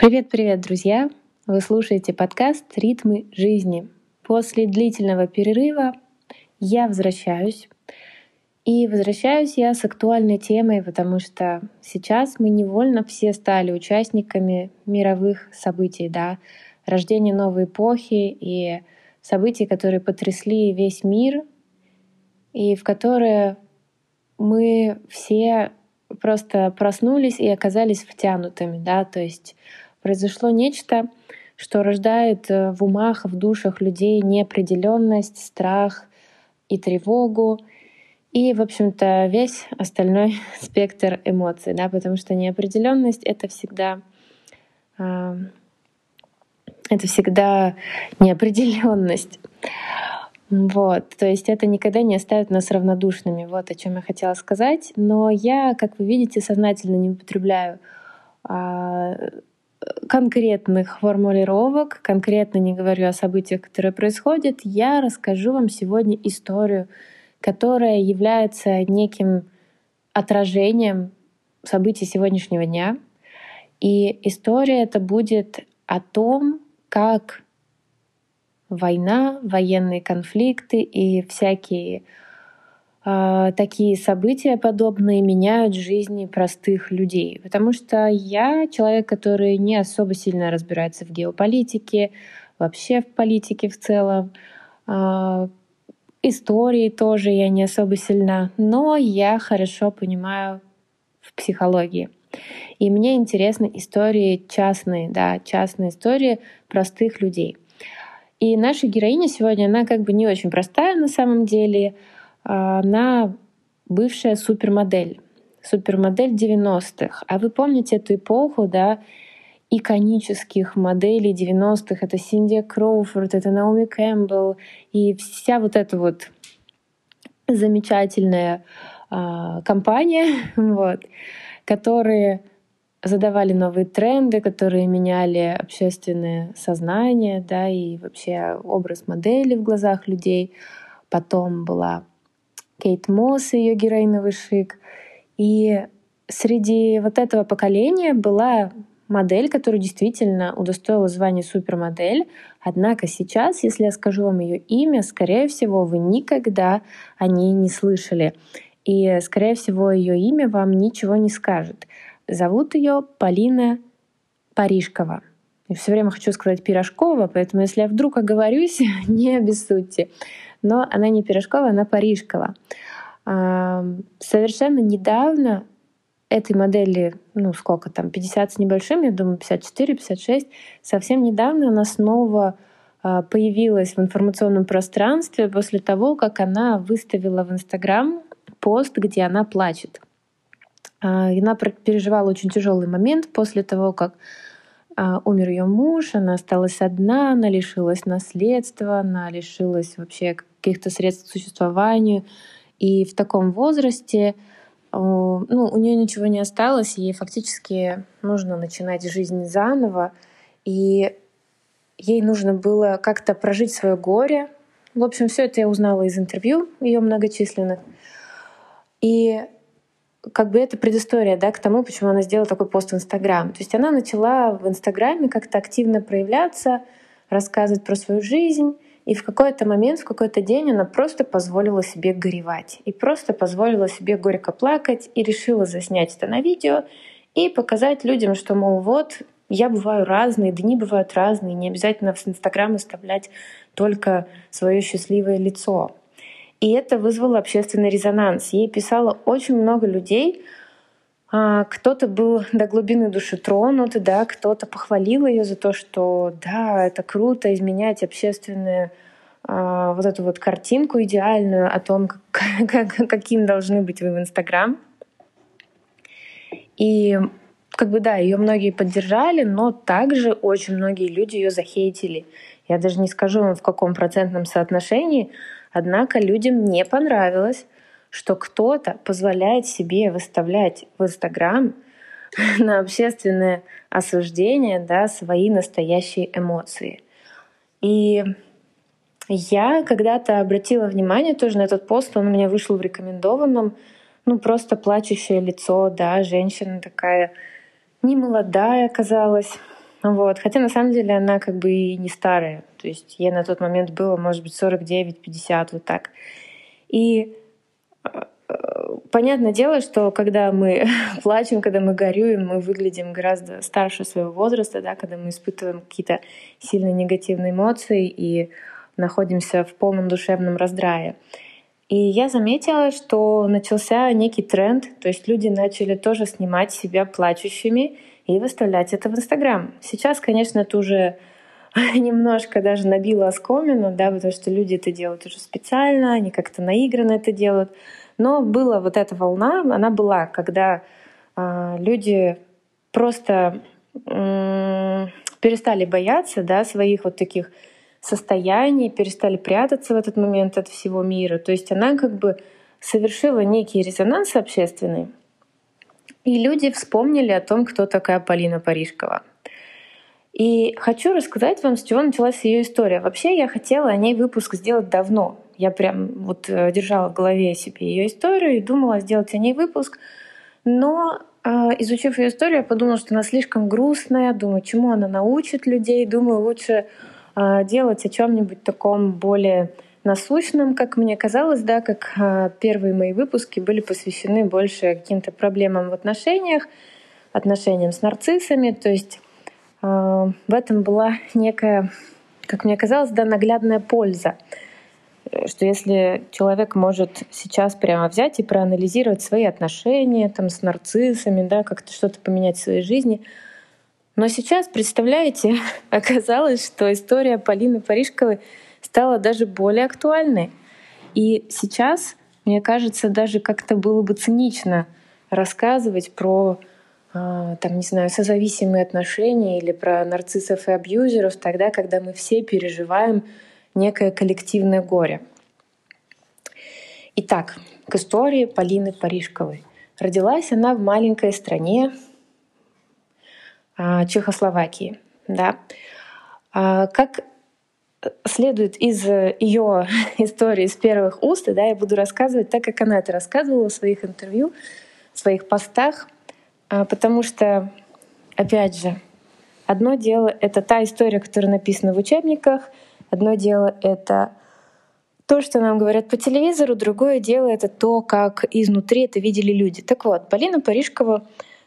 Привет-привет, друзья! Вы слушаете подкаст «Ритмы жизни». После длительного перерыва я возвращаюсь. И возвращаюсь я с актуальной темой, потому что сейчас мы невольно все стали участниками мировых событий, да, рождения новой эпохи и событий, которые потрясли весь мир, и в которые мы все просто проснулись и оказались втянутыми, да, то есть произошло нечто, что рождает э, в умах, в душах людей неопределенность, страх и тревогу, и, в общем-то, весь остальной спектр эмоций, да, потому что неопределенность это всегда э, это всегда неопределенность. Вот, то есть это никогда не оставит нас равнодушными. Вот о чем я хотела сказать. Но я, как вы видите, сознательно не употребляю а, конкретных формулировок, конкретно не говорю о событиях, которые происходят, я расскажу вам сегодня историю, которая является неким отражением событий сегодняшнего дня. И история это будет о том, как война, военные конфликты и всякие такие события подобные меняют жизни простых людей. Потому что я человек, который не особо сильно разбирается в геополитике, вообще в политике в целом. Э, истории тоже я не особо сильна, но я хорошо понимаю в психологии. И мне интересны истории частные, да, частные истории простых людей. И наша героиня сегодня, она как бы не очень простая на самом деле. А, она бывшая супермодель. Супермодель 90-х. А вы помните эту эпоху, да, иконических моделей 90-х. Это Синдия Кроуфорд, это Наоми Кэмпбелл и вся вот эта вот замечательная э, компания, вот, которые задавали новые тренды, которые меняли общественное сознание, да, и вообще образ модели в глазах людей. Потом была Кейт Мосс, ее героиновый шик. И среди вот этого поколения была модель, которая действительно удостоила звания супермодель. Однако сейчас, если я скажу вам ее имя, скорее всего, вы никогда о ней не слышали. И, скорее всего, ее имя вам ничего не скажет. Зовут ее Полина Парижкова. Я все время хочу сказать Пирожкова, поэтому если я вдруг оговорюсь, не обессудьте. Но она не Пирожкова, она Парижкова. Совершенно недавно этой модели, ну сколько там, 50 с небольшим, я думаю, 54, 56, совсем недавно она снова а, появилась в информационном пространстве после того, как она выставила в Инстаграм пост, где она плачет. А, она переживала очень тяжелый момент после того, как а, умер ее муж, она осталась одна, она лишилась наследства, она лишилась вообще каких-то средств к существованию. И в таком возрасте ну, у нее ничего не осталось, ей фактически нужно начинать жизнь заново, и ей нужно было как-то прожить свое горе. В общем, все это я узнала из интервью ее многочисленных. И как бы это предыстория да, к тому, почему она сделала такой пост в Инстаграм. То есть она начала в Инстаграме как-то активно проявляться, рассказывать про свою жизнь. И в какой-то момент, в какой-то день она просто позволила себе горевать. И просто позволила себе горько плакать и решила заснять это на видео и показать людям, что, мол, вот, я бываю разные, дни бывают разные, не обязательно в Инстаграм оставлять только свое счастливое лицо. И это вызвало общественный резонанс. Ей писало очень много людей. А, кто-то был до глубины души тронут, да, кто-то похвалил ее за то, что да, это круто изменять общественную а, вот эту вот картинку идеальную о том, как, каким должны быть вы в Инстаграм. И как бы да, ее многие поддержали, но также очень многие люди ее захейтили. Я даже не скажу вам в каком процентном соотношении, Однако людям не понравилось, что кто-то позволяет себе выставлять в Инстаграм на общественное осуждение да, свои настоящие эмоции. И я когда-то обратила внимание тоже на этот пост, он у меня вышел в рекомендованном, ну просто плачущее лицо, да, женщина такая немолодая оказалась, Вот. Хотя на самом деле она как бы и не старая. То есть ей на тот момент было, может быть, 49-50, вот так. И понятное дело, что когда мы плачем, когда мы горюем, мы выглядим гораздо старше своего возраста, да, когда мы испытываем какие-то сильно негативные эмоции и находимся в полном душевном раздрае. И я заметила, что начался некий тренд, то есть люди начали тоже снимать себя плачущими и выставлять это в Инстаграм. Сейчас, конечно, это уже немножко даже набило оскомину, да, потому что люди это делают уже специально, они как-то наигранно это делают. Но была вот эта волна, она была, когда э, люди просто э, перестали бояться да, своих вот таких состояний, перестали прятаться в этот момент от всего мира. То есть она как бы совершила некий резонанс общественный, и люди вспомнили о том, кто такая Полина Парижкова. И хочу рассказать вам, с чего началась ее история. Вообще я хотела о ней выпуск сделать давно. Я прям вот э, держала в голове себе ее историю и думала сделать о ней выпуск. Но э, изучив ее историю, я подумала, что она слишком грустная. Думаю, чему она научит людей. Думаю, лучше э, делать о чем-нибудь таком более насущным, как мне казалось, да, как первые мои выпуски были посвящены больше каким-то проблемам в отношениях, отношениям с нарциссами. То есть в этом была некая, как мне казалось, да, наглядная польза что если человек может сейчас прямо взять и проанализировать свои отношения там, с нарциссами, да, как-то что-то поменять в своей жизни. Но сейчас, представляете, оказалось, что история Полины Парижковой стала даже более актуальной. И сейчас, мне кажется, даже как-то было бы цинично рассказывать про там, не знаю, созависимые отношения или про нарциссов и абьюзеров тогда, когда мы все переживаем некое коллективное горе. Итак, к истории Полины Парижковой. Родилась она в маленькой стране а, Чехословакии. Да. А, как следует из ее истории с первых уст, да, я буду рассказывать так, как она это рассказывала в своих интервью, в своих постах, а, потому что, опять же, одно дело — это та история, которая написана в учебниках, одно дело — это то, что нам говорят по телевизору, другое дело — это то, как изнутри это видели люди. Так вот, Полина Парижкова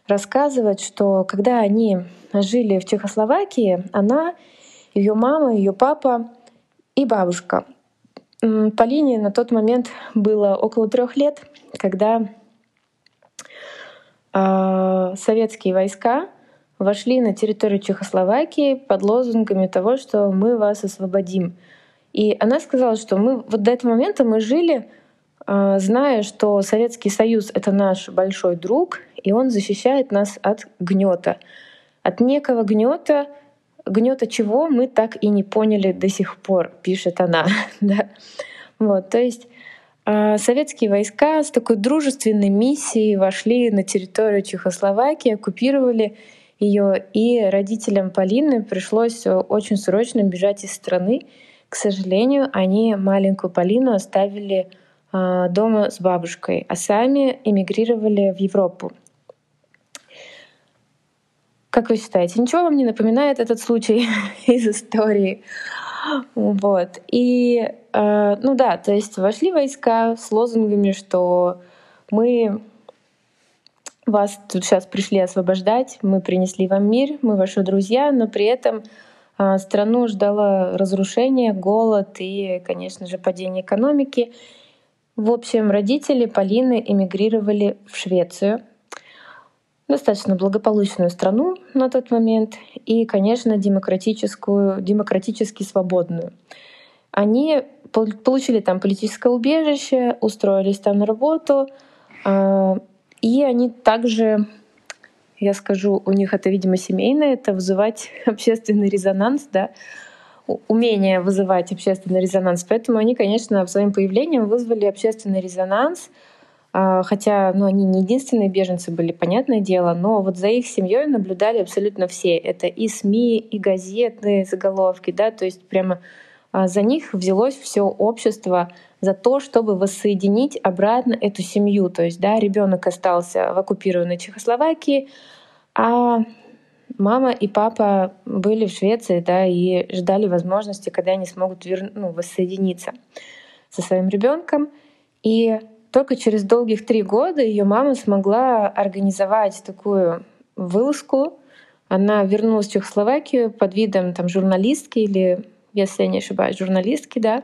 рассказывает, что когда они жили в Чехословакии, она, ее мама, ее папа и бабушка. Полине на тот момент было около трех лет, когда советские войска вошли на территорию Чехословакии под лозунгами того, что мы вас освободим. И она сказала, что мы вот до этого момента мы жили, а, зная, что Советский Союз — это наш большой друг, и он защищает нас от гнета. От некого гнета, гнета чего мы так и не поняли до сих пор, пишет она. вот, то есть советские войска с такой дружественной миссией вошли на территорию Чехословакии, оккупировали ее, и родителям Полины пришлось очень срочно бежать из страны. К сожалению, они маленькую Полину оставили а, дома с бабушкой, а сами эмигрировали в Европу. Как вы считаете, ничего вам не напоминает этот случай из истории? Вот. И, э, ну да, то есть вошли войска с лозунгами, что мы вас тут сейчас пришли освобождать, мы принесли вам мир, мы ваши друзья, но при этом а, страну ждало разрушение, голод и, конечно же, падение экономики. В общем, родители Полины эмигрировали в Швецию, достаточно благополучную страну на тот момент и, конечно, демократическую, демократически свободную. Они получили там политическое убежище, устроились там на работу, а, и они также я скажу, у них это, видимо, семейное, это вызывать общественный резонанс, да, умение вызывать общественный резонанс. Поэтому они, конечно, своим появлением вызвали общественный резонанс, хотя ну, они не единственные беженцы были, понятное дело, но вот за их семьей наблюдали абсолютно все. Это и СМИ, и газетные заголовки, да, то есть прямо а, за них взялось все общество за то, чтобы воссоединить обратно эту семью. То есть, да, ребенок остался в оккупированной Чехословакии, а мама и папа были в Швеции, да, и ждали возможности, когда они смогут вер... ну, воссоединиться со своим ребенком. И только через долгих три года ее мама смогла организовать такую вылазку. Она вернулась в Чехословакию под видом там, журналистки или, если я не ошибаюсь, журналистки, да.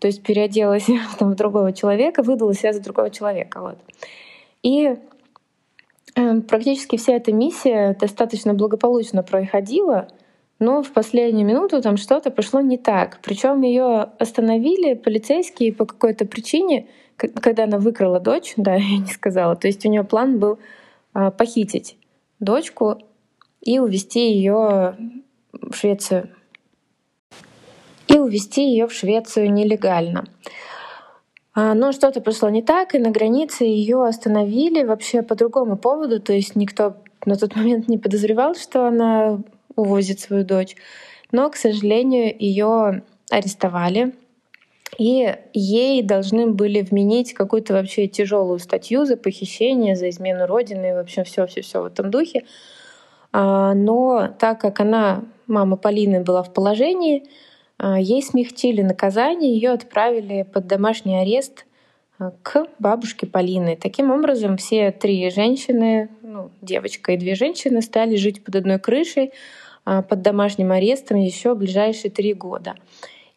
То есть переоделась там, в другого человека, выдала себя за другого человека. Вот. И э, практически вся эта миссия достаточно благополучно проходила, но в последнюю минуту там что-то пошло не так. Причем ее остановили полицейские по какой-то причине, когда она выкрала дочь, да, я не сказала. То есть у нее план был а, похитить дочку и увезти ее в Швецию. И увезти ее в Швецию нелегально. А, но что-то пошло не так, и на границе ее остановили вообще по другому поводу. То есть никто на тот момент не подозревал, что она увозит свою дочь. Но, к сожалению, ее арестовали, и ей должны были вменить какую-то вообще тяжелую статью за похищение, за измену родины и вообще все, все, все в этом духе. А, но так как она, мама Полины, была в положении, а, ей смягчили наказание, ее отправили под домашний арест а, к бабушке Полины. Таким образом, все три женщины, ну, девочка и две женщины, стали жить под одной крышей, под домашним арестом еще ближайшие три года.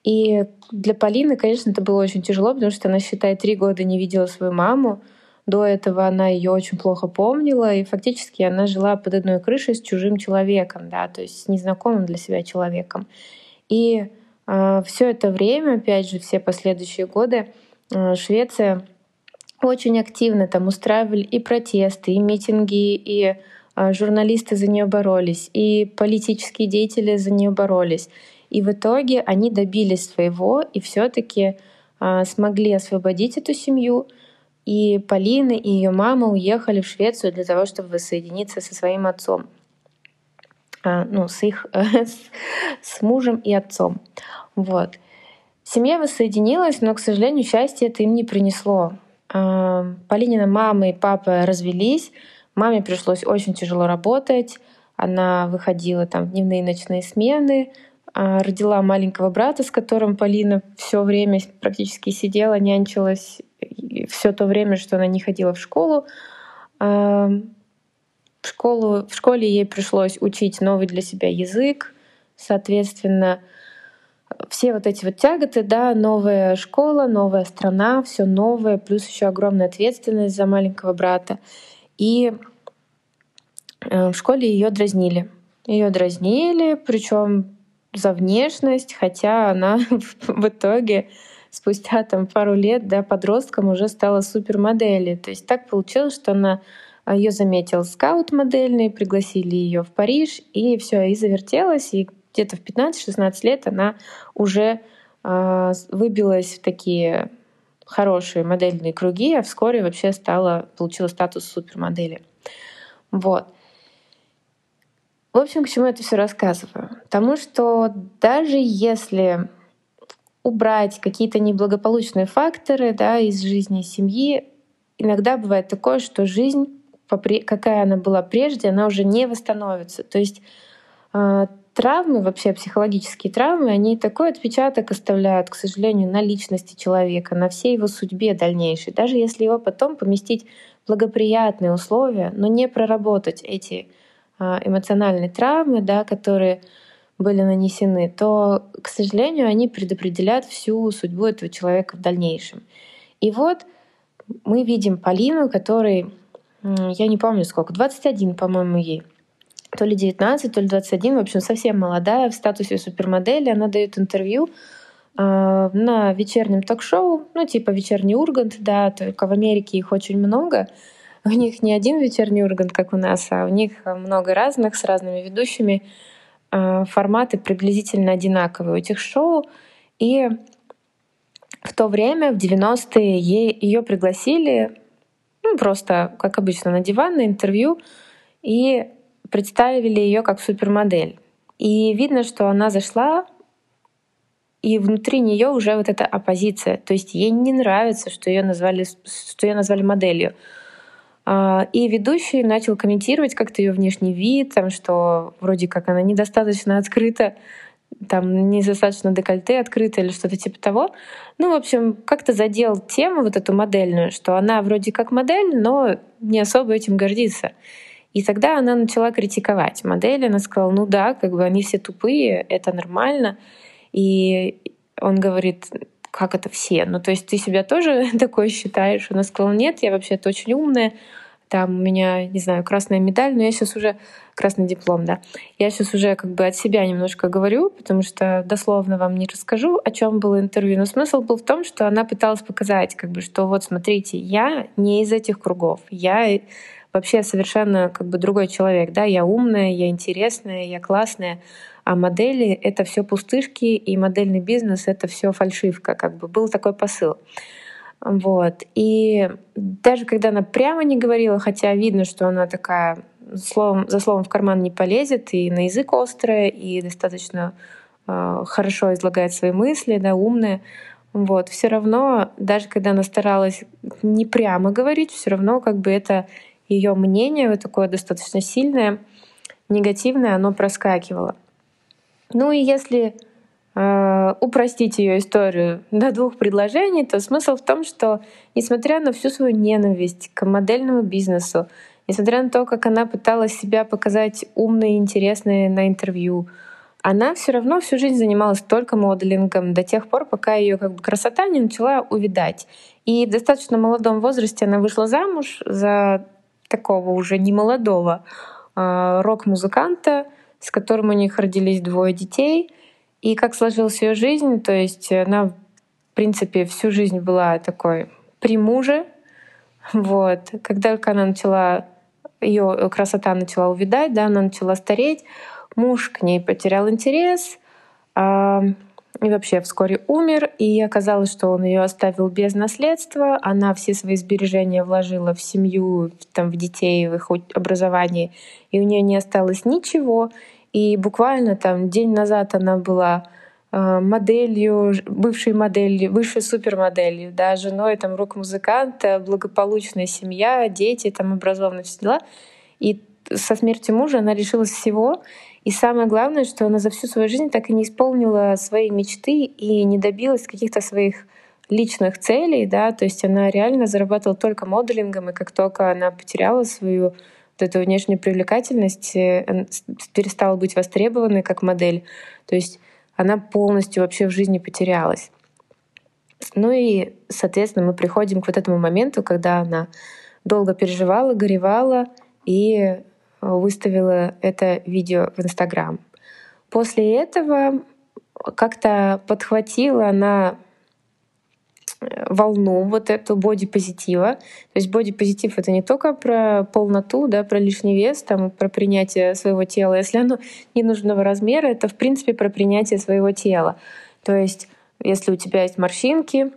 И для Полины, конечно, это было очень тяжело, потому что она, считает, три года не видела свою маму. До этого она ее очень плохо помнила, и фактически она жила под одной крышей с чужим человеком, да, то есть с незнакомым для себя человеком. И э, а, все это время, опять же, все последующие годы, э, Швеция очень активно там устраивали и протесты, и митинги, и э, журналисты за нее боролись, и политические деятели за нее боролись. И в итоге они добились своего и все-таки а, смогли освободить эту семью. И Полина и ее мама уехали в Швецию для того, чтобы воссоединиться со своим отцом. А, ну, с их с, с мужем и отцом. Вот. Семья воссоединилась, но, к сожалению, счастье это им не принесло. А, Полинина мама и папа развелись. Маме пришлось очень тяжело работать. Она выходила там в дневные и ночные смены, родила маленького брата, с которым Полина все время практически сидела, нянчилась все то время, что она не ходила в школу. А, в, школу, в школе ей пришлось учить новый для себя язык, соответственно, все вот эти вот тяготы, да, новая школа, новая страна, все новое, плюс еще огромная ответственность за маленького брата. И э, в школе ее дразнили. Ее дразнили, причем за внешность, хотя она в итоге спустя там пару лет, да, подростком уже стала супермоделью. То есть так получилось, что она а, ее заметил скаут модельный, пригласили ее в Париж, и все, и завертелась, и где-то в 15-16 лет она уже э, выбилась в такие хорошие модельные круги, а вскоре вообще стала, получила статус супермодели. Вот. В общем, к чему я это все рассказываю? Потому что даже если убрать какие-то неблагополучные факторы да, из жизни семьи, иногда бывает такое, что жизнь, какая она была прежде, она уже не восстановится. То есть э, травмы, вообще психологические травмы, они такой отпечаток оставляют, к сожалению, на личности человека, на всей его судьбе дальнейшей. Даже если его потом поместить в благоприятные условия, но не проработать эти а, эмоциональные травмы, да, которые были нанесены, то, к сожалению, они предопределяют всю судьбу этого человека в дальнейшем. И вот мы видим Полину, которой, я не помню сколько, 21, по-моему, ей. То ли 19, то ли 21, в общем, совсем молодая, в статусе супермодели. Она дает интервью э, на вечернем ток-шоу, ну, типа вечерний Ургант, да, только в Америке их очень много. У них не один вечерний Ургант, как у нас, а у них много разных с разными ведущими. А, форматы приблизительно одинаковые у этих шоу. И в то время, в 90-е, ее пригласили ну, просто, как обычно, на диван, на интервью, и представили ее как супермодель. И видно, что она зашла, и внутри нее уже вот эта оппозиция. То есть ей не нравится, что ее назвали, что ее назвали моделью. А, и ведущий начал комментировать как-то ее внешний вид, там, что вроде как она недостаточно открыта, там недостаточно декольте открыто или что-то типа того. Ну, в общем, как-то задел тему вот эту модельную, что она вроде как модель, но не особо этим гордится. И тогда она начала критиковать модель. Она сказала, ну да, как бы они все тупые, это нормально. И он говорит, как это все? Ну, то есть ты себя тоже такое считаешь? Она сказала, нет, я вообще-то очень умная, там у меня, не знаю, красная медаль, но я сейчас уже красный диплом, да. Я сейчас уже как бы от себя немножко говорю, потому что дословно вам не расскажу, о чем было интервью. Но смысл был в том, что она пыталась показать, как бы, что вот смотрите, я не из этих кругов, я вообще совершенно как бы другой человек, да, я умная, я интересная, я классная, а модели — это все пустышки, и модельный бизнес — это все фальшивка, как бы был такой посыл. Вот. И даже когда она прямо не говорила, хотя видно, что она такая словом, за словом в карман не полезет, и на язык острая, и достаточно э, хорошо излагает свои мысли, да, умная. Вот. Все равно, даже когда она старалась не прямо говорить, все равно как бы это ее мнение, вот такое достаточно сильное, негативное, оно проскакивало. Ну и если э, упростить ее историю до двух предложений, то смысл в том, что несмотря на всю свою ненависть к модельному бизнесу, несмотря на то, как она пыталась себя показать умной и интересной на интервью, она все равно всю жизнь занималась только моделингом до тех пор, пока ее как бы красота не начала увидать. И в достаточно молодом возрасте она вышла замуж за такого уже немолодого э, рок-музыканта, с которым у них родились двое детей. И как сложилась ее жизнь, то есть она, в принципе, всю жизнь была такой при муже. Вот. Когда только она начала, ее красота начала увидать, да, она начала стареть, муж к ней потерял интерес, и вообще вскоре умер, и оказалось, что он ее оставил без наследства. Она все свои сбережения вложила в семью, там, в детей, в их образование, и у нее не осталось ничего. И буквально там день назад она была э, моделью, бывшей моделью, высшей супермоделью, да, женой там рок-музыканта, благополучная семья, дети, там образованные все дела. И со смертью мужа она лишилась всего, и самое главное, что она за всю свою жизнь так и не исполнила свои мечты и не добилась каких-то своих личных целей, да, то есть она реально зарабатывала только моделингом, и как только она потеряла свою вот эту внешнюю привлекательность, э, перестала быть востребованной как модель, то есть она полностью вообще в жизни потерялась. Ну и, соответственно, мы приходим к вот этому моменту, когда она долго переживала, горевала и выставила это видео в Инстаграм. После этого как-то подхватила она э, волну вот эту бодипозитива. То есть бодипозитив — это не только про полноту, да, про лишний вес, там, про принятие своего тела. Если оно ненужного размера, это, в принципе, про принятие своего тела. То есть если у тебя есть морщинки,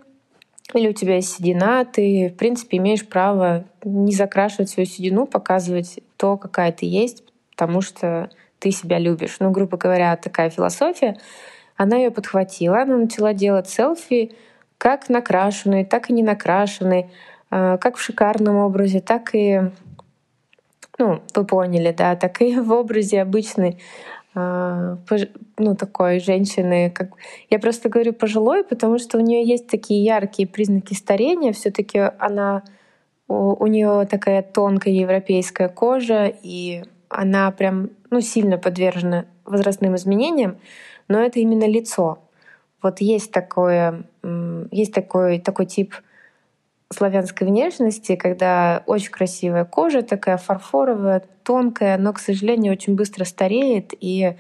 или у тебя есть седина, ты, в принципе, имеешь право не закрашивать свою седину, показывать то, какая ты есть, потому что ты себя любишь. Ну, грубо говоря, такая философия. Она ее подхватила, она начала делать селфи как накрашенные, так и не накрашенные, а, как в шикарном образе, так и, ну, вы поняли, да, так и в образе обычной а, ну, такой женщины. Как... Я просто говорю пожилой, потому что у нее есть такие яркие признаки старения. все таки она у нее такая тонкая европейская кожа, и она прям ну, сильно подвержена возрастным изменениям, но это именно лицо. Вот есть такое, есть такой, такой тип славянской внешности, когда очень красивая кожа, такая фарфоровая, тонкая, но, к сожалению, очень быстро стареет, и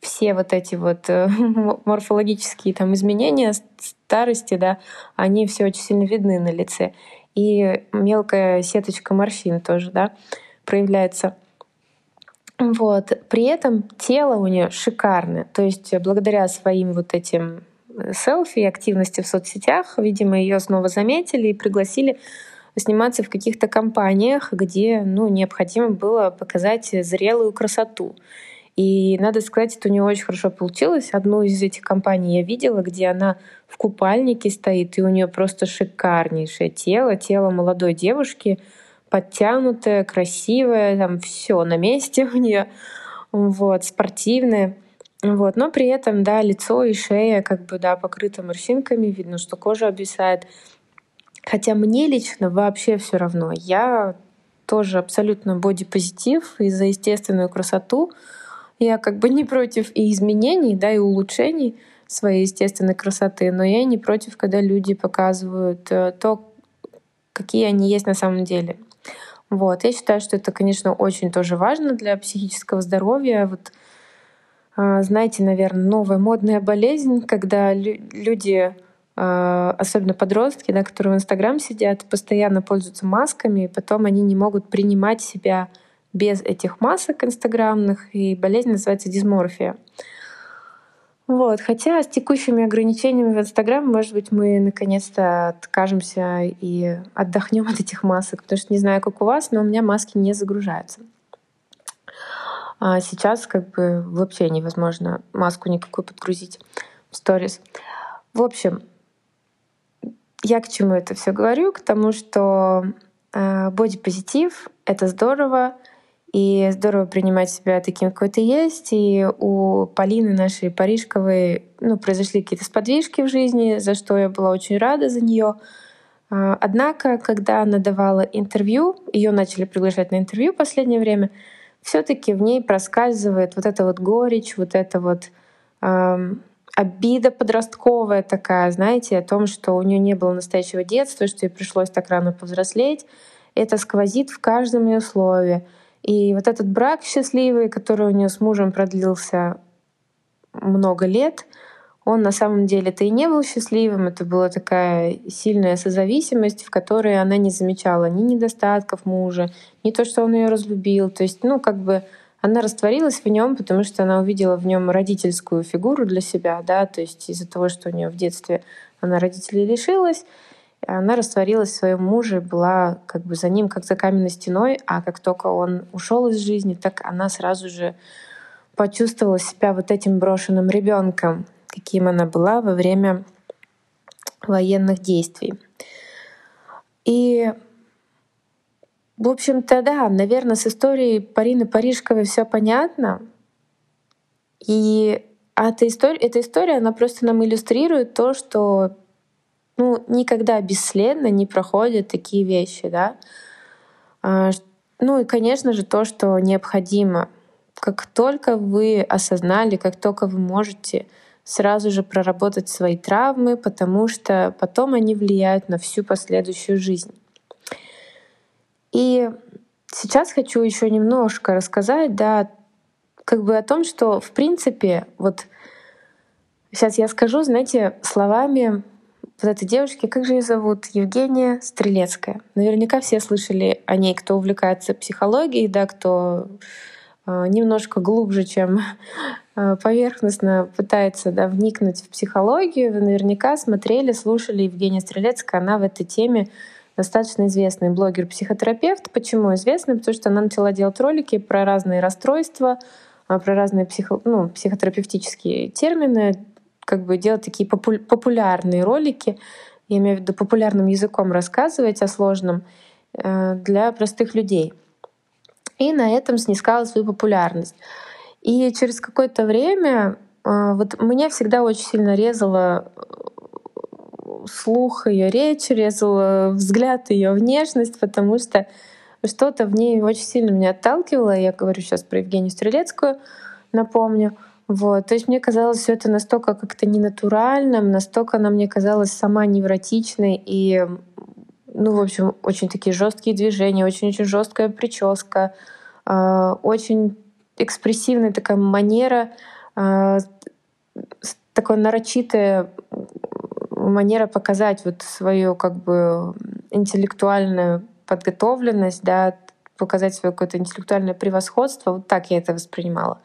все вот эти вот э, морфологические там изменения старости, да, они все очень сильно видны на лице. И мелкая сеточка морщин тоже, да, проявляется. Вот. При этом тело у нее шикарное. То есть благодаря своим вот этим селфи и активности в соцсетях. Видимо, ее снова заметили и пригласили сниматься в каких-то компаниях, где ну, необходимо было показать зрелую красоту. И надо сказать, это у нее очень хорошо получилось. Одну из этих компаний я видела, где она в купальнике стоит, и у нее просто шикарнейшее тело, тело молодой девушки, подтянутая, красивая, там все на месте у нее, вот, спортивная. Вот, но при этом, да, лицо и шея как бы, да, покрыты морщинками, видно, что кожа обвисает. Хотя мне лично вообще все равно. Я тоже абсолютно бодипозитив и за естественную красоту. Я как бы не против и изменений, да, и улучшений своей естественной красоты, но я не против, когда люди показывают э, то, какие они есть на самом деле. Вот. Я считаю, что это, конечно, очень тоже важно для психического здоровья. Вот, знаете, наверное, новая модная болезнь, когда люди а, особенно подростки, да, которые в Инстаграм сидят, постоянно пользуются масками, и потом они не могут принимать себя без этих масок инстаграмных, и болезнь называется дисморфия. Вот. Хотя с текущими ограничениями в Инстаграм, может быть, мы наконец-то откажемся и отдохнем от этих масок, потому что не знаю, как у вас, но у меня маски не загружаются. А сейчас как бы вообще невозможно маску никакую подгрузить в сторис. В общем, я к чему это все говорю? К тому, что э, бодипозитив — это здорово, и здорово принимать себя таким, какой ты есть. И у Полины нашей Парижковой ну, произошли какие-то сподвижки в жизни, за что я была очень рада за нее. А, однако, когда она давала интервью, ее начали приглашать на интервью в последнее время, все-таки в ней проскальзывает вот эта вот горечь, вот эта вот эм, обида подростковая такая, знаете, о том, что у нее не было настоящего детства, что ей пришлось так рано повзрослеть. Это сквозит в каждом ее слове. И вот этот брак счастливый, который у нее с мужем продлился много лет, он на самом деле-то и не был счастливым. Это была такая сильная созависимость, в которой она не замечала ни недостатков мужа, ни то, что он ее разлюбил. То есть, ну, как бы она растворилась в нем, потому что она увидела в нем родительскую фигуру для себя, да, то есть из-за того, что у нее в детстве она родителей лишилась, она растворилась в своем муже, была как бы за ним как за каменной стеной, а как только он ушел из жизни, так она сразу же почувствовала себя вот этим брошенным ребенком, каким она была во время военных действий. И в общем-то, да, наверное, с историей Парины Парижковой все понятно. И эта история, эта история, она просто нам иллюстрирует то, что ну, никогда бесследно не проходят такие вещи, да. А, ну и, конечно же, то, что необходимо. Как только вы осознали, как только вы можете сразу же проработать свои травмы, потому что потом они влияют на всю последующую жизнь. И сейчас хочу еще немножко рассказать, да, как бы о том, что в принципе, вот сейчас я скажу, знаете, словами вот этой девушки, как же ее зовут? Евгения Стрелецкая. Наверняка все слышали о ней, кто увлекается психологией, да, кто э, немножко глубже, чем поверхностно пытается да, вникнуть в психологию. Вы наверняка смотрели, слушали Евгения Стрелецкая. Она в этой теме достаточно известный блогер-психотерапевт. Почему известный? Потому что она начала делать ролики про разные расстройства, а, про разные психо, ну, психотерапевтические термины, как бы делать такие попу популярные ролики, я имею в виду популярным языком рассказывать о сложном э, для простых людей. И на этом снискала свою популярность. И через какое-то время э, вот меня всегда очень сильно резало слух ее речь, резал взгляд ее внешность, потому что что-то в ней очень сильно меня отталкивало. Я говорю сейчас про Евгению Стрелецкую, напомню. Вот. То есть мне казалось все это настолько как-то ненатуральным, настолько она мне казалась сама невротичной и, ну, в общем, очень такие жесткие движения, очень-очень жесткая прическа, э, очень экспрессивная такая манера, э, такое нарочитое манера показать вот свою как бы интеллектуальную подготовленность, да, показать свое какое-то интеллектуальное превосходство. Вот так я это воспринимала.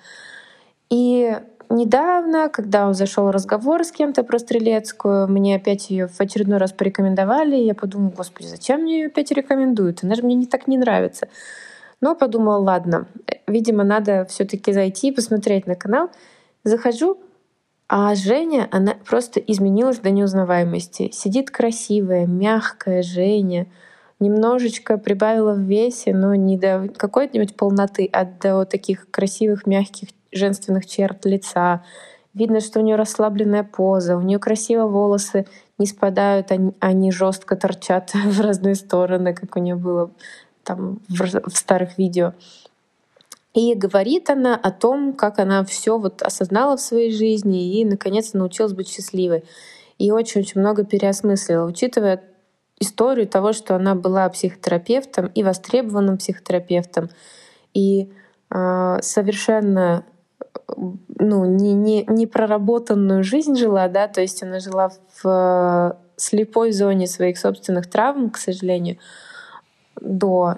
И недавно, когда зашел разговор с кем-то про Стрелецкую, мне опять ее в очередной раз порекомендовали. И я подумала, господи, зачем мне ее опять рекомендуют? Она же мне не так не нравится. Но подумала, ладно, видимо, надо все-таки зайти и посмотреть на канал. Захожу, а Женя, она просто изменилась до неузнаваемости. Сидит красивая, мягкая Женя. немножечко прибавила в весе, но не до какой-нибудь полноты, а до таких красивых, мягких, женственных черт лица. Видно, что у нее расслабленная поза, у нее красиво волосы не спадают, они, они жестко торчат в разные стороны, как у нее было там в, в старых видео. И говорит она о том, как она все вот осознала в своей жизни и наконец научилась быть счастливой. И очень-очень много переосмыслила, учитывая историю того, что она была психотерапевтом и востребованным психотерапевтом, и э, совершенно ну, не, не, не проработанную жизнь жила, да, то есть она жила в слепой зоне своих собственных травм, к сожалению, до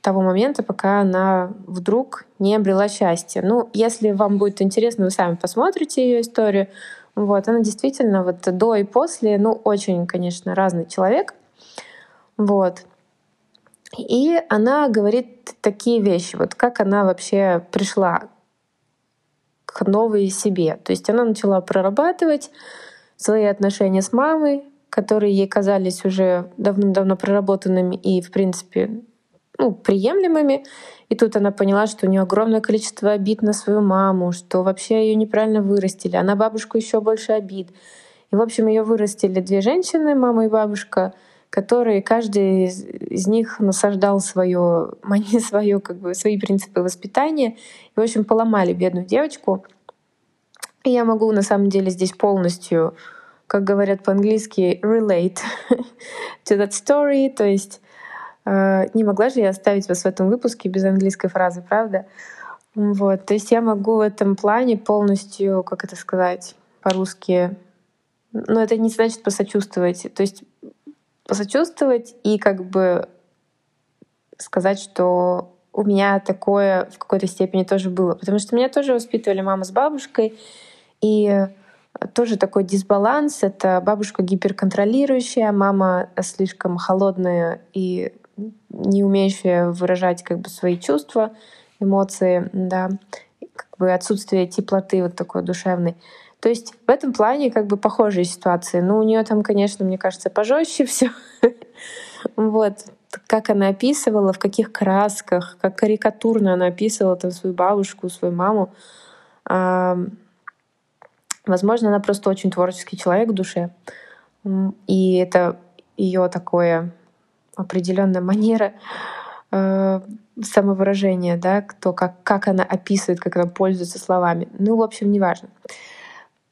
того момента, пока она вдруг не обрела счастье. Ну, если вам будет интересно, вы сами посмотрите ее историю. Вот, она действительно вот до и после, ну, очень, конечно, разный человек. Вот. И она говорит такие вещи, вот как она вообще пришла к новой себе. То есть она начала прорабатывать свои отношения с мамой, которые ей казались уже давным-давно проработанными и, в принципе, ну, приемлемыми. И тут она поняла, что у нее огромное количество обид на свою маму, что вообще ее неправильно вырастили, а на бабушку еще больше обид. И, в общем, ее вырастили две женщины, мама и бабушка, которые каждый из, из них насаждал свое, свое, как бы, свои принципы воспитания. И, в общем, поломали бедную девочку. И я могу на самом деле здесь полностью, как говорят по-английски, relate to that story, то есть Э, не могла же я оставить вас в этом выпуске без английской фразы, правда? Вот, то есть я могу в этом плане полностью, как это сказать, по-русски, но это не значит посочувствовать. То есть посочувствовать и как бы сказать, что у меня такое в какой-то степени тоже было. Потому что меня тоже воспитывали мама с бабушкой. И тоже такой дисбаланс. Это бабушка гиперконтролирующая, мама слишком холодная и не умеющая выражать как бы свои чувства, эмоции, да, как бы отсутствие теплоты вот такой душевной. То есть в этом плане как бы похожие ситуации. Но у нее там, конечно, мне кажется, пожестче все. Вот как она описывала, в каких красках, как карикатурно она описывала там свою бабушку, свою маму. Возможно, она просто очень творческий человек в душе. И это ее такое определенная манера э, самовыражения, да, кто как, как она описывает, как она пользуется словами. Ну, в общем, неважно.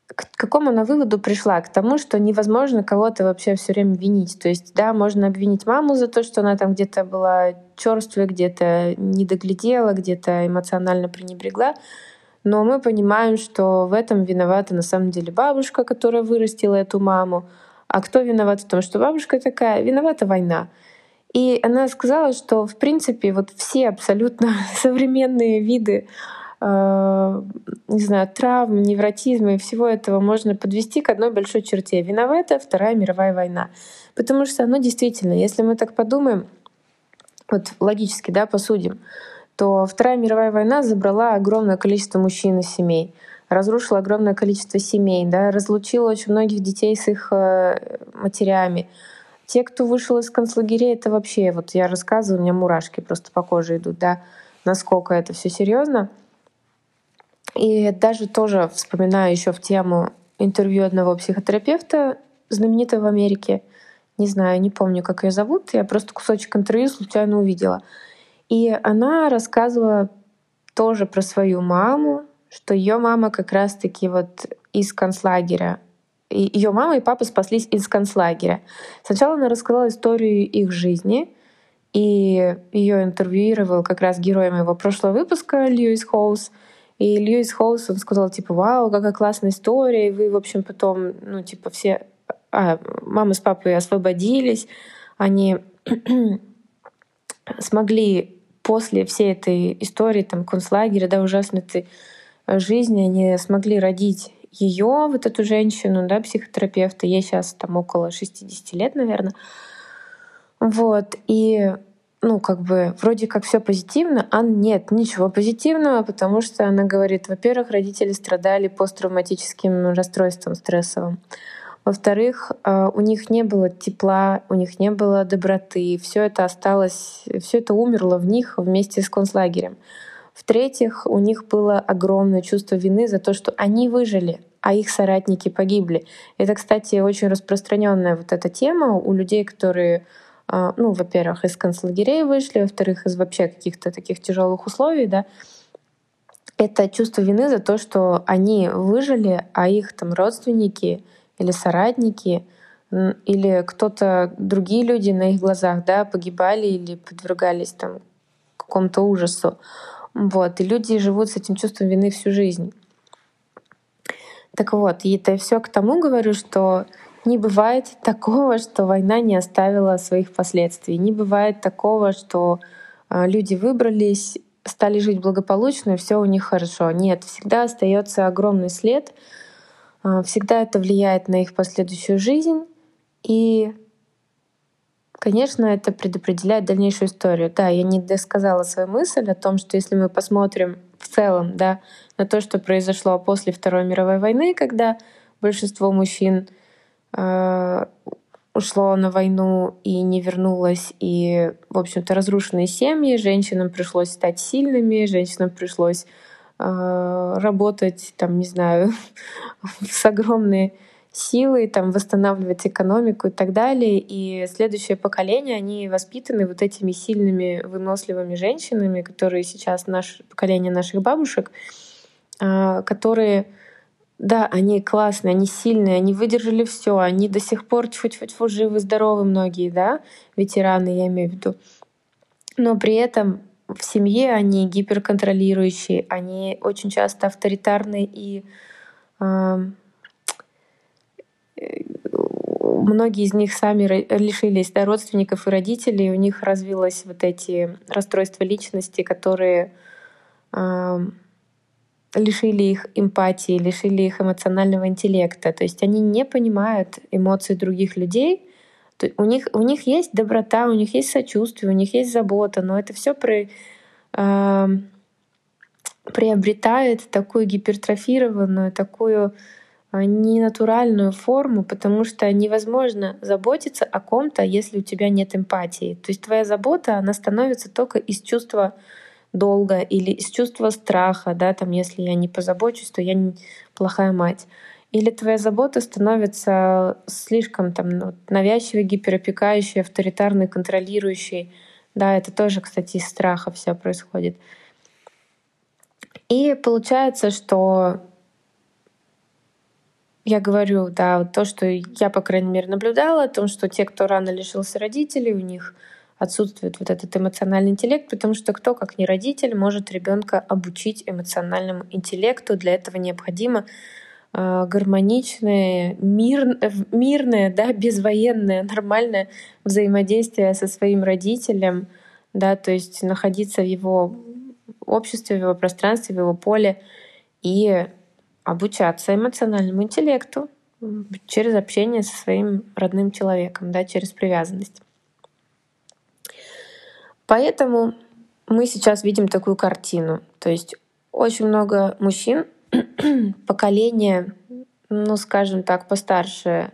К какому она выводу пришла? К тому, что невозможно кого-то вообще все время винить. То есть, да, можно обвинить маму за то, что она там где-то была черствой, где-то не доглядела, где-то эмоционально пренебрегла. Но мы понимаем, что в этом виновата на самом деле бабушка, которая вырастила эту маму. А кто виноват в том, что бабушка такая? Виновата война. И она сказала, что, в принципе, вот все абсолютно современные виды э, не знаю, травм, невротизма и всего этого можно подвести к одной большой черте. Виновата Вторая мировая война. Потому что оно действительно, если мы так подумаем, вот логически, да, посудим, то Вторая мировая война забрала огромное количество мужчин из семей, разрушила огромное количество семей, да, разлучила очень многих детей с их э, матерями, те, кто вышел из концлагерей, это вообще, вот я рассказываю, у меня мурашки просто по коже идут, да, насколько это все серьезно. И даже тоже вспоминаю еще в тему интервью одного психотерапевта, знаменитого в Америке. Не знаю, не помню, как ее зовут. Я просто кусочек интервью случайно увидела. И она рассказывала тоже про свою маму, что ее мама как раз-таки вот из концлагеря ее мама и папа спаслись из концлагеря. Сначала она рассказала историю их жизни, и ее интервьюировал как раз герой моего прошлого выпуска Льюис Хоус. И Льюис Хоус, он сказал, типа, вау, какая классная история, и вы, в общем, потом, ну, типа, все... А, мама с папой освободились, они смогли после всей этой истории, там, концлагеря, да, ужасной этой жизни, они смогли родить ее, вот эту женщину, да, психотерапевта, ей сейчас там около 60 лет, наверное. Вот, и ну, как бы, вроде как все позитивно, а нет, ничего позитивного, потому что она говорит, во-первых, родители страдали посттравматическим расстройством стрессовым. Во-вторых, э, у них не было тепла, у них не было доброты. Все это осталось, все это умерло в них вместе с концлагерем. В-третьих, у них было огромное чувство вины за то, что они выжили, а их соратники погибли. Это, кстати, очень распространенная вот эта тема у людей, которые э, ну, во-первых, из концлагерей вышли, во-вторых, из вообще каких-то таких тяжелых условий, да, это чувство вины за то, что они выжили, а их там родственники или соратники или кто-то, другие люди на их глазах, да, погибали или подвергались там какому-то ужасу. Вот. И люди живут с этим чувством вины всю жизнь. Так вот, и это все к тому говорю, что не бывает такого, что война не оставила своих последствий. Не бывает такого, что а, люди выбрались стали жить благополучно, и все у них хорошо. Нет, всегда остается огромный след, всегда это влияет на их последующую жизнь, и, конечно, это предопределяет дальнейшую историю. Да, я не досказала свою мысль о том, что если мы посмотрим в целом да, на то, что произошло после Второй мировой войны, когда большинство мужчин а, ушло на войну и не вернулось, и, в общем-то, разрушенные семьи, женщинам пришлось стать сильными, женщинам пришлось э, работать, там, не знаю, с огромной силой, там, восстанавливать экономику и так далее. И следующее поколение, они воспитаны вот этими сильными, выносливыми женщинами, которые сейчас наше поколение наших бабушек, э, которые да, они классные, они сильные, они выдержали все, они до сих пор тьфу-тьфу-тьфу живы, здоровы многие, да, ветераны, я имею в виду. Но при этом в семье они гиперконтролирующие, они очень часто авторитарные и э, многие из них сами лишились да, родственников и родителей, у них развилось вот эти расстройства личности, которые э, лишили их эмпатии, лишили их эмоционального интеллекта. То есть они не понимают эмоции других людей. У них, у них есть доброта, у них есть сочувствие, у них есть забота, но это все при, э, приобретает такую гипертрофированную, такую э, ненатуральную форму, потому что невозможно заботиться о ком-то, если у тебя нет эмпатии. То есть твоя забота, она становится только из чувства долго или из чувства страха, да, там, если я не позабочусь, то я плохая мать. Или твоя забота становится слишком там, ну, навязчивой, гиперопекающей, авторитарной, контролирующей. Да, это тоже, кстати, из страха все происходит. И получается, что я говорю, да, то, что я, по крайней мере, наблюдала, о том, что те, кто рано лишился родителей, у них отсутствует вот этот эмоциональный интеллект, потому что кто, как не родитель, может ребенка обучить эмоциональному интеллекту. Для этого необходимо гармоничное, мир, мирное, да, безвоенное, нормальное взаимодействие со своим родителем, да, то есть находиться в его обществе, в его пространстве, в его поле и обучаться эмоциональному интеллекту через общение со своим родным человеком, да, через привязанность. Поэтому мы сейчас видим такую картину. То есть очень много мужчин, поколение, ну, скажем так, постарше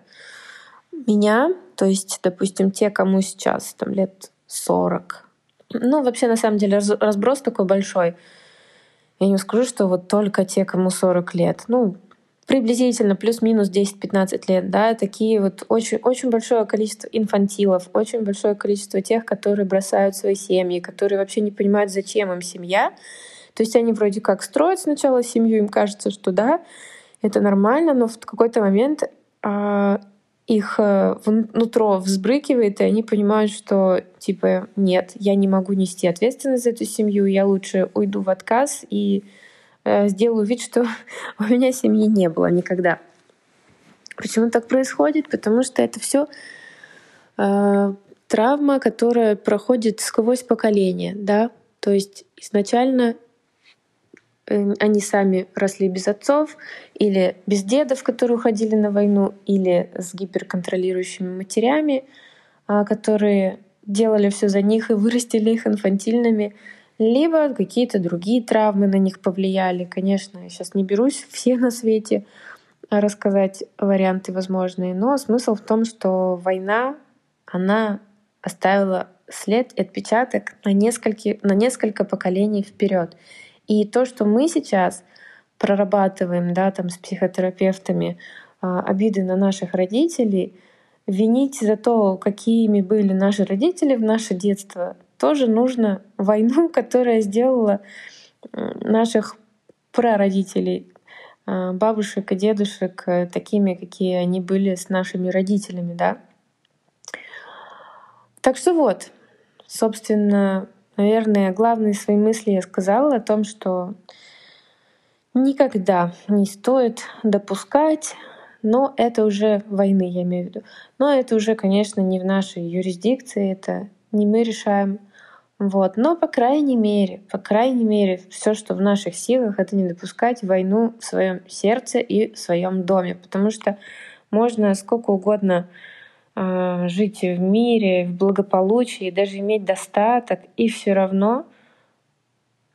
меня, то есть, допустим, те, кому сейчас там лет 40. Ну, вообще, на самом деле, разброс такой большой. Я не скажу, что вот только те, кому 40 лет. Ну, приблизительно плюс-минус 10-15 лет, да, такие вот очень, очень большое количество инфантилов, очень большое количество тех, которые бросают свои семьи, которые вообще не понимают, зачем им семья. То есть они вроде как строят сначала семью, им кажется, что да, это нормально, но в какой-то момент а, их а, нутро взбрыкивает, и они понимают, что типа нет, я не могу нести ответственность за эту семью, я лучше уйду в отказ и Э, сделаю вид, что у меня семьи не было никогда. Почему так происходит? Потому что это все э, травма, которая проходит сквозь поколение, да. То есть изначально э, они сами росли без отцов или без дедов, которые уходили на войну, или с гиперконтролирующими матерями, э, которые делали все за них и вырастили их инфантильными либо какие-то другие травмы на них повлияли. Конечно, я сейчас не берусь все на свете рассказать варианты возможные, но смысл в том, что война, она оставила след и отпечаток на несколько, на несколько поколений вперед. И то, что мы сейчас прорабатываем да, там, с психотерапевтами, а, обиды на наших родителей, винить за то, какими были наши родители в наше детство, тоже нужно войну, которая сделала наших прародителей, а, бабушек и дедушек э, такими, какие они были с нашими родителями, да. Так что вот, собственно, наверное, главные свои мысли я сказала о том, что никогда не стоит допускать, но это уже войны, я имею в виду. Но это уже, конечно, не в нашей юрисдикции, это не мы решаем. Вот. Но, по крайней мере, по крайней мере, все, что в наших силах, это не допускать войну в своем сердце и в своем доме. Потому что можно сколько угодно жить в мире, в благополучии, даже иметь достаток, и все равно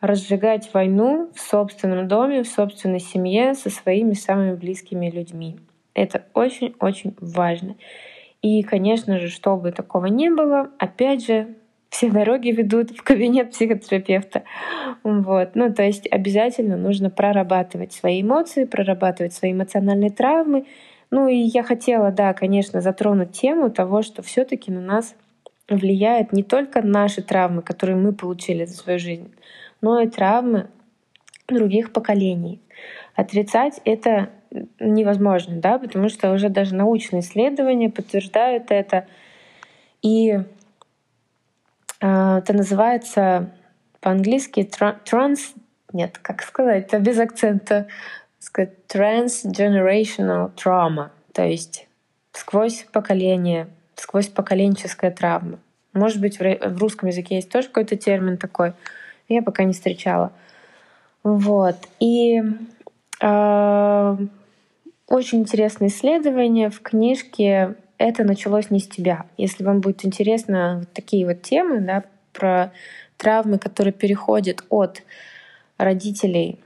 разжигать войну в собственном доме, в собственной семье со своими самыми близкими людьми. Это очень-очень важно. И, конечно же, чтобы такого не было, опять же, все дороги ведут в кабинет психотерапевта. Вот. Ну, то есть обязательно нужно прорабатывать свои эмоции, прорабатывать свои эмоциональные травмы. Ну и я хотела, да, конечно, затронуть тему того, что все таки на нас влияет не только наши травмы, которые мы получили за свою жизнь, но и травмы других поколений. Отрицать это невозможно, да, потому что уже даже научные исследования подтверждают это. И э, это называется по-английски транс... Нет, как сказать, это без акцента. Сказать transgenerational trauma, то есть сквозь поколение, сквозь поколенческая травма. Может быть, в русском языке есть тоже какой-то термин такой. Я пока не встречала. Вот. И э, очень интересное исследование в книжке «Это началось не с тебя». Если вам будет интересно вот такие вот темы да, про травмы, которые переходят от родителей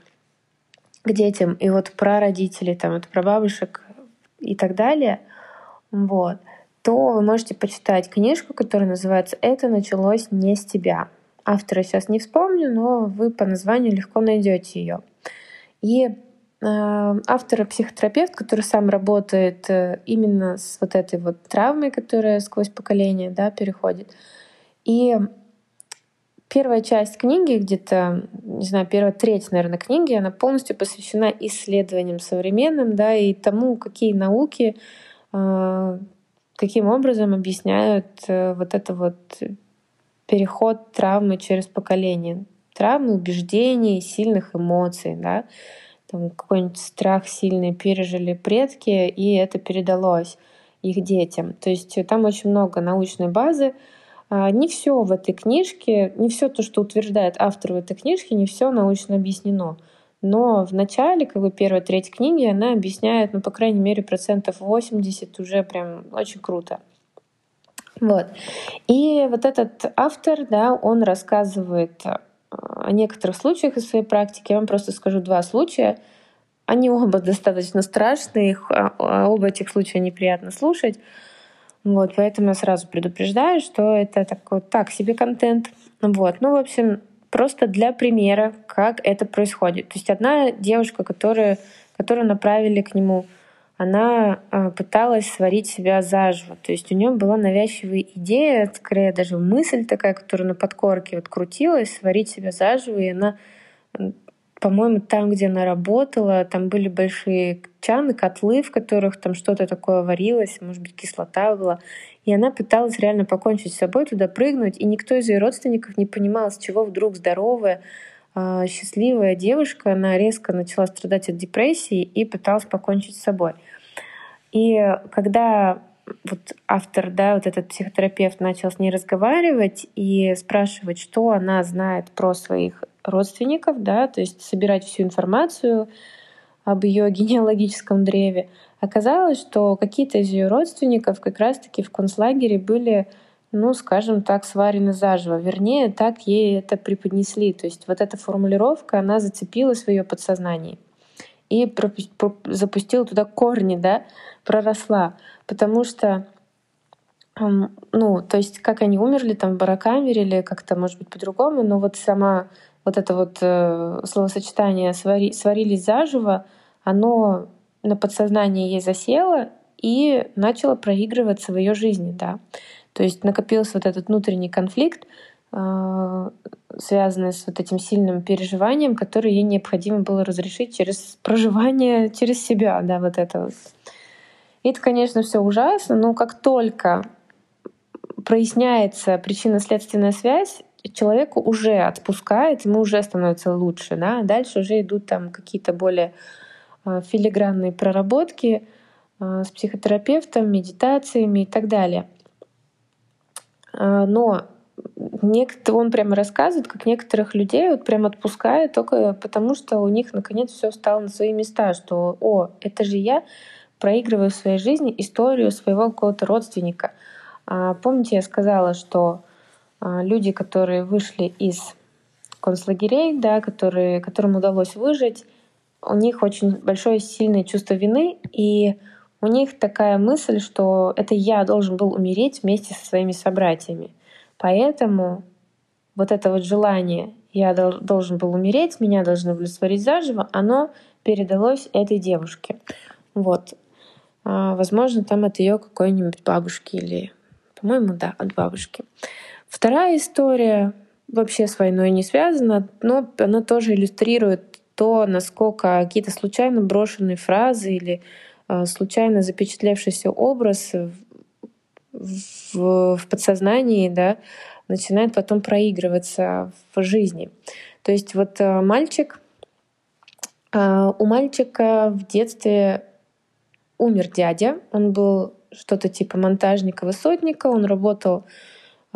к детям и вот про родителей, там, от прабабушек и так далее, вот, то вы можете почитать книжку, которая называется «Это началось не с тебя». Автора сейчас не вспомню, но вы по названию легко найдете ее. И Э, автор психотерапевт, который сам работает э, именно с вот этой вот травмой, которая сквозь поколение да, переходит. И первая часть книги, где-то, не знаю, первая треть, наверное, книги, она полностью посвящена исследованиям современным, да, и тому, какие науки, э, каким образом объясняют вот это вот переход травмы через поколение. Травмы убеждений, сильных эмоций, да, там какой-нибудь страх сильный пережили предки, и это передалось их детям. То есть там очень много научной базы. А, не все в этой книжке, не все то, что утверждает автор в этой книжке, не все научно объяснено. Но в начале, как бы первая треть книги, она объясняет, ну, по крайней мере, процентов 80 уже прям очень круто. Вот. И вот этот автор, да, он рассказывает о некоторых случаях из своей практики. Я вам просто скажу два случая. Они оба достаточно страшные, их, а, а, оба этих случая неприятно слушать. Вот, поэтому я сразу предупреждаю, что это такой так себе контент. Вот, ну, в общем, просто для примера, как это происходит. То есть одна девушка, которая, которую направили к нему она а, пыталась сварить себя заживо. То есть у нее была навязчивая идея, скорее даже мысль такая, которая на подкорке вот крутилась, сварить себя заживо, и она по-моему, там, где она работала, там были большие чаны, котлы, в которых там что-то такое варилось, может быть, кислота была. И она пыталась реально покончить с собой, туда прыгнуть, и никто из ее родственников не понимал, с чего вдруг здоровая а, счастливая девушка, она резко начала страдать от депрессии и пыталась покончить с собой. И когда вот автор, да, вот этот психотерапевт начал с ней разговаривать и спрашивать, что она знает про своих родственников, да, то есть собирать всю информацию об ее генеалогическом древе, оказалось, что какие-то из ее родственников как раз-таки в концлагере были ну, скажем так, сварены заживо. Вернее, так ей это преподнесли. То есть вот эта формулировка, она зацепилась в ее подсознании. и запустила туда корни, да, проросла. Потому что ну, то есть как они умерли там в барокамере или как-то, может быть, по-другому, но вот сама вот это вот э, словосочетание свари, «сварились заживо», оно на подсознании ей засело и начало проигрываться в ее жизни, да. То есть накопился вот этот внутренний конфликт, э, связанный с вот этим сильным переживанием, которое ей необходимо было разрешить через проживание, через себя, да, вот это вот. И это, конечно, все ужасно, но как только проясняется причинно-следственная связь, человеку уже отпускает, ему уже становится лучше, да, дальше уже идут там какие-то более а, филигранные проработки а, с психотерапевтом, медитациями и так далее. А, но он прямо рассказывает, как некоторых людей вот прям отпускает только потому, что у них наконец все стало на свои места, что «О, это же я проигрываю в своей жизни историю своего какого-то родственника». Помните, я сказала, что а, люди, которые вышли из концлагерей, да, которые, которым удалось выжить, у них очень большое сильное чувство вины, и у них такая мысль, что это я должен был умереть вместе со своими собратьями. Поэтому вот это вот желание «я должен был умереть, меня должны были сварить заживо», оно передалось этой девушке. Вот. А, возможно, там от ее какой-нибудь бабушки или, по-моему, да, от бабушки. Вторая история вообще с войной не связана, но она тоже иллюстрирует то, насколько какие-то случайно брошенные фразы или э, случайно запечатлевшийся образ в, в подсознании да, начинает потом проигрываться в жизни. То есть вот э, мальчик, э, у мальчика в детстве умер дядя, он был что-то типа монтажника-высотника, он работал а,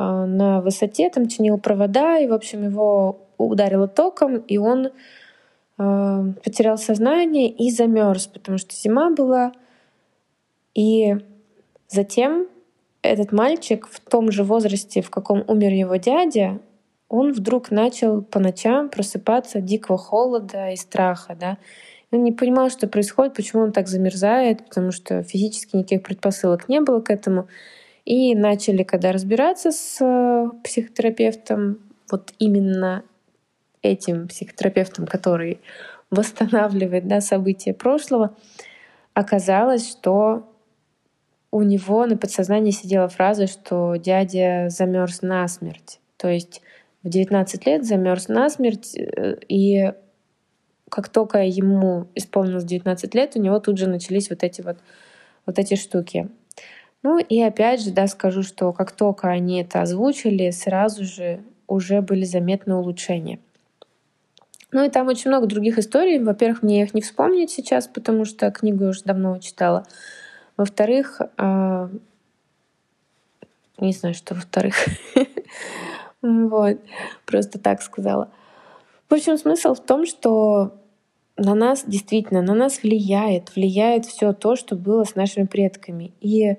на высоте, там чинил провода, и, в общем, его ударило током, и он э, потерял сознание и замерз, потому что зима была. И затем этот мальчик в том же возрасте, в каком умер его дядя, он вдруг начал по ночам просыпаться от дикого холода и страха, да. Он не понимал, что происходит, почему он так замерзает, потому что физически никаких предпосылок не было к этому. И начали, когда разбираться с э, психотерапевтом, вот именно этим психотерапевтом, который восстанавливает да, события прошлого, оказалось, что у него на подсознании сидела фраза, что дядя замерз насмерть. То есть в 19 лет замерз насмерть, э, и как только ему исполнилось 19 лет, у него тут же начались вот эти вот, вот эти штуки. Ну и опять же, да, скажу, что как только они это озвучили, сразу же уже были заметны улучшения. Ну и там очень много других историй. Во-первых, мне их не вспомнить сейчас, потому что книгу я уже давно читала. Во-вторых, э, не знаю, что во-вторых. Вот, просто так сказала. В общем, смысл в том, что на нас действительно, на нас влияет, влияет все то, что было с нашими предками. И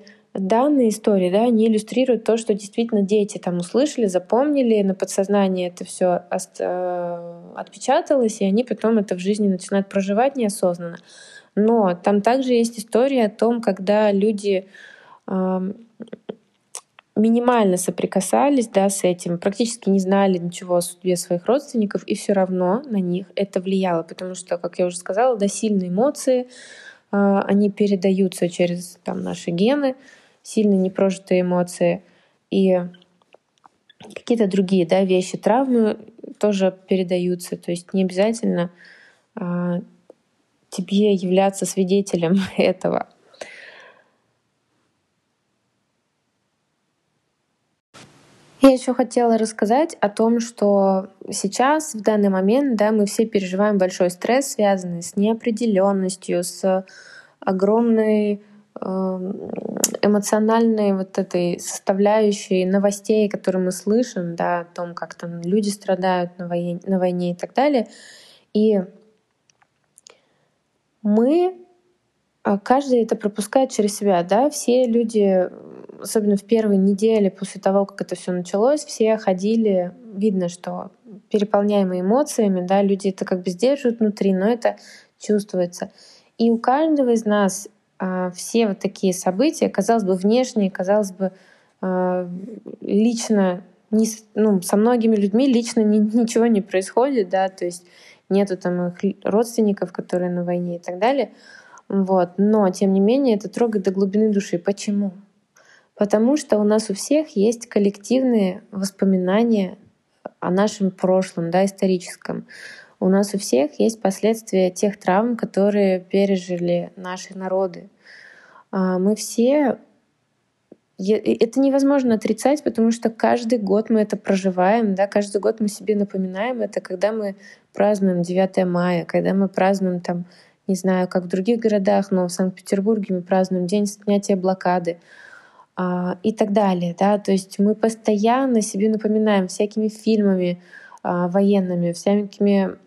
данные истории, да, они иллюстрируют то, что действительно дети там услышали, запомнили, на подсознании это все э, отпечаталось, и они потом это в жизни начинают проживать неосознанно. Но там также есть история о том, когда люди минимально соприкасались да, с этим, практически не знали ничего о судьбе своих родственников, и все равно на них это влияло, потому что, как я уже сказала, да, сильные эмоции, э, они передаются через там, наши гены, сильно непрожитые эмоции и какие-то другие да, вещи, травмы тоже передаются. То есть не обязательно а, тебе являться свидетелем этого. Я еще хотела рассказать о том, что сейчас, в данный момент, да, мы все переживаем большой стресс, связанный с неопределенностью, с огромной эмоциональной вот этой составляющей новостей, которые мы слышим, да, о том, как там люди страдают на войне, на войне и так далее. И мы а, каждый это пропускает через себя, да, все люди, особенно в первые недели после того, как это все началось, все ходили, видно, что переполняемые эмоциями, да, люди это как бы сдерживают внутри, но это чувствуется. И у каждого из нас э, все вот такие события, казалось бы, внешние, казалось бы, э, лично не, ну, со многими людьми лично ни, ничего не происходит, да, то есть нету там их родственников, которые на войне и так далее. Вот. Но, тем не менее, это трогает до глубины души. Почему? Потому что у нас у всех есть коллективные воспоминания о нашем прошлом, да, историческом. У нас у всех есть последствия тех травм, которые пережили наши народы. А, мы все это невозможно отрицать, потому что каждый год мы это проживаем, да, каждый год мы себе напоминаем это, когда мы празднуем 9 мая, когда мы празднуем там, не знаю, как в других городах, но в Санкт-Петербурге мы празднуем День снятия блокады а, и так далее, да, то есть мы постоянно себе напоминаем всякими фильмами военными, всякими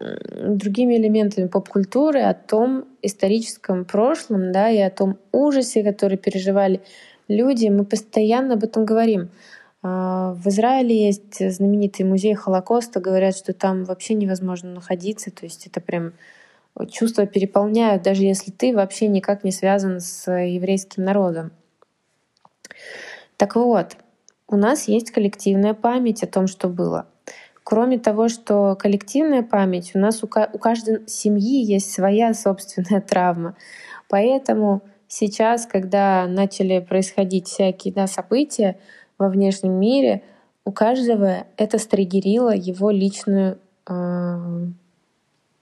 другими элементами поп-культуры о том историческом прошлом, да, и о том ужасе, который переживали люди, мы постоянно об этом говорим. А, в Израиле есть знаменитый музей Холокоста, говорят, что там вообще невозможно находиться, то есть это прям чувства переполняют, даже если ты вообще никак не связан с еврейским народом. Так вот, у нас есть коллективная память о том, что было. Кроме того, что коллективная память, у нас у, у каждой семьи есть своя собственная травма. Поэтому сейчас, когда начали происходить всякие да, события во внешнем мире, у каждого это стригерило его личную э,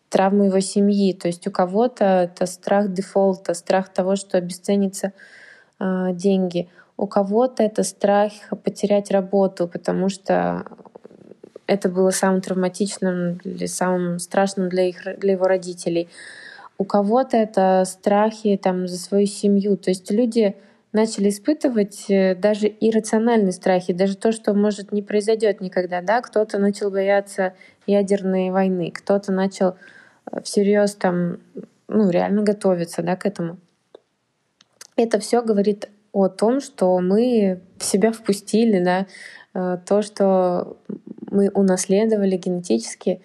травму его семьи. То есть у кого-то это страх дефолта, страх того, что обесценятся э, деньги. У кого-то это страх потерять работу, потому что это было самым травматичным самым страшным для, их, для его родителей. У кого-то это страхи там, за свою семью. То есть люди начали испытывать э, даже иррациональные страхи, даже то, что может не произойдет никогда. Да? Кто-то начал бояться ядерной войны, кто-то начал э, всерьез там, ну, реально готовиться да, к этому. Это все говорит о том, что мы в себя впустили, да, э, то, что мы унаследовали генетически,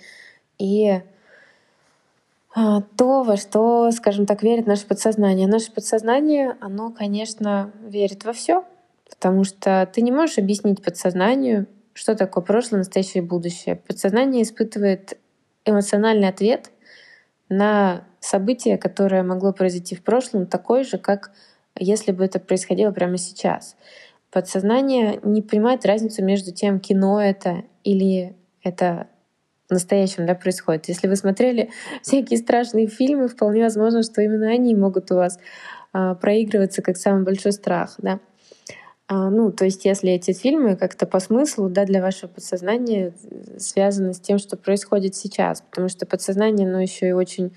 и а, то, во что, скажем так, верит наше подсознание. Наше подсознание, оно, конечно, верит во все, потому что ты не можешь объяснить подсознанию, что такое прошлое, настоящее и будущее. Подсознание испытывает эмоциональный ответ на событие, которое могло произойти в прошлом, такой же, как если бы это происходило прямо сейчас. Подсознание не понимает разницу между тем, кино это или это в настоящем да, происходит. Если вы смотрели всякие страшные фильмы, вполне возможно, что именно они могут у вас а, проигрываться как самый большой страх. Да? А, ну, то есть, если эти фильмы как-то по смыслу да, для вашего подсознания связаны с тем, что происходит сейчас, потому что подсознание, оно еще и очень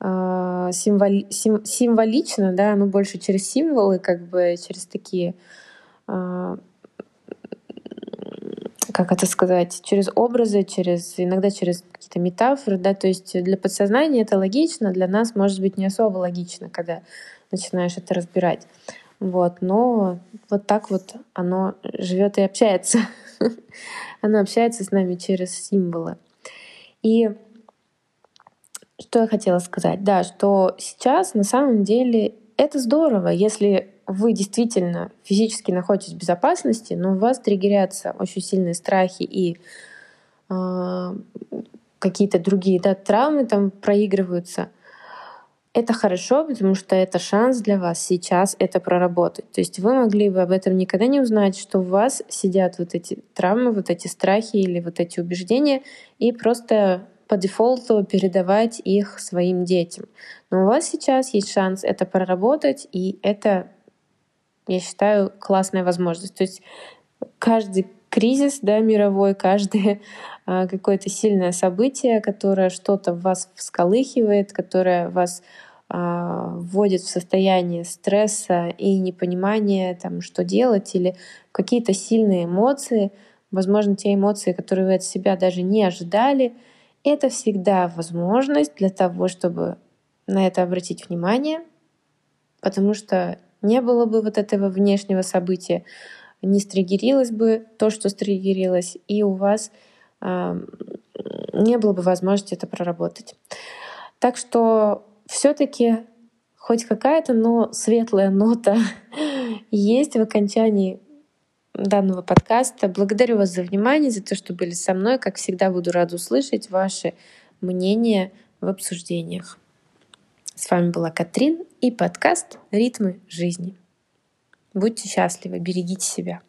а, символи, сим, символично, да, оно больше через символы, как бы через такие а, как это сказать, через образы, через иногда через какие-то метафоры, да, то есть для подсознания это логично, для нас может быть не особо логично, когда начинаешь это разбирать. Вот, но вот так вот оно живет и общается. оно общается с нами через символы. И что я хотела сказать? Да, что сейчас на самом деле это здорово, если вы действительно физически находитесь в безопасности, но у вас триггерятся очень сильные страхи и э, какие-то другие да, травмы там проигрываются, это хорошо, потому что это шанс для вас сейчас это проработать. То есть вы могли бы об этом никогда не узнать, что у вас сидят вот эти травмы, вот эти страхи или вот эти убеждения, и просто по дефолту передавать их своим детям. Но у вас сейчас есть шанс это проработать, и это я считаю, классная возможность. То есть каждый кризис да, мировой, каждое а, какое-то сильное событие, которое что-то в вас всколыхивает, которое вас а, вводит в состояние стресса и непонимания, там, что делать, или какие-то сильные эмоции, возможно, те эмоции, которые вы от себя даже не ожидали, это всегда возможность для того, чтобы на это обратить внимание, потому что не было бы вот этого внешнего события, не стригерилось бы то, что стригерилось, и у вас э, не было бы возможности это проработать. Так что все-таки хоть какая-то, но светлая нота есть в окончании данного подкаста. Благодарю вас за внимание, за то, что были со мной. Как всегда, буду рада услышать ваши мнения в обсуждениях. С вами была Катрин и подкаст «Ритмы жизни». Будьте счастливы, берегите себя.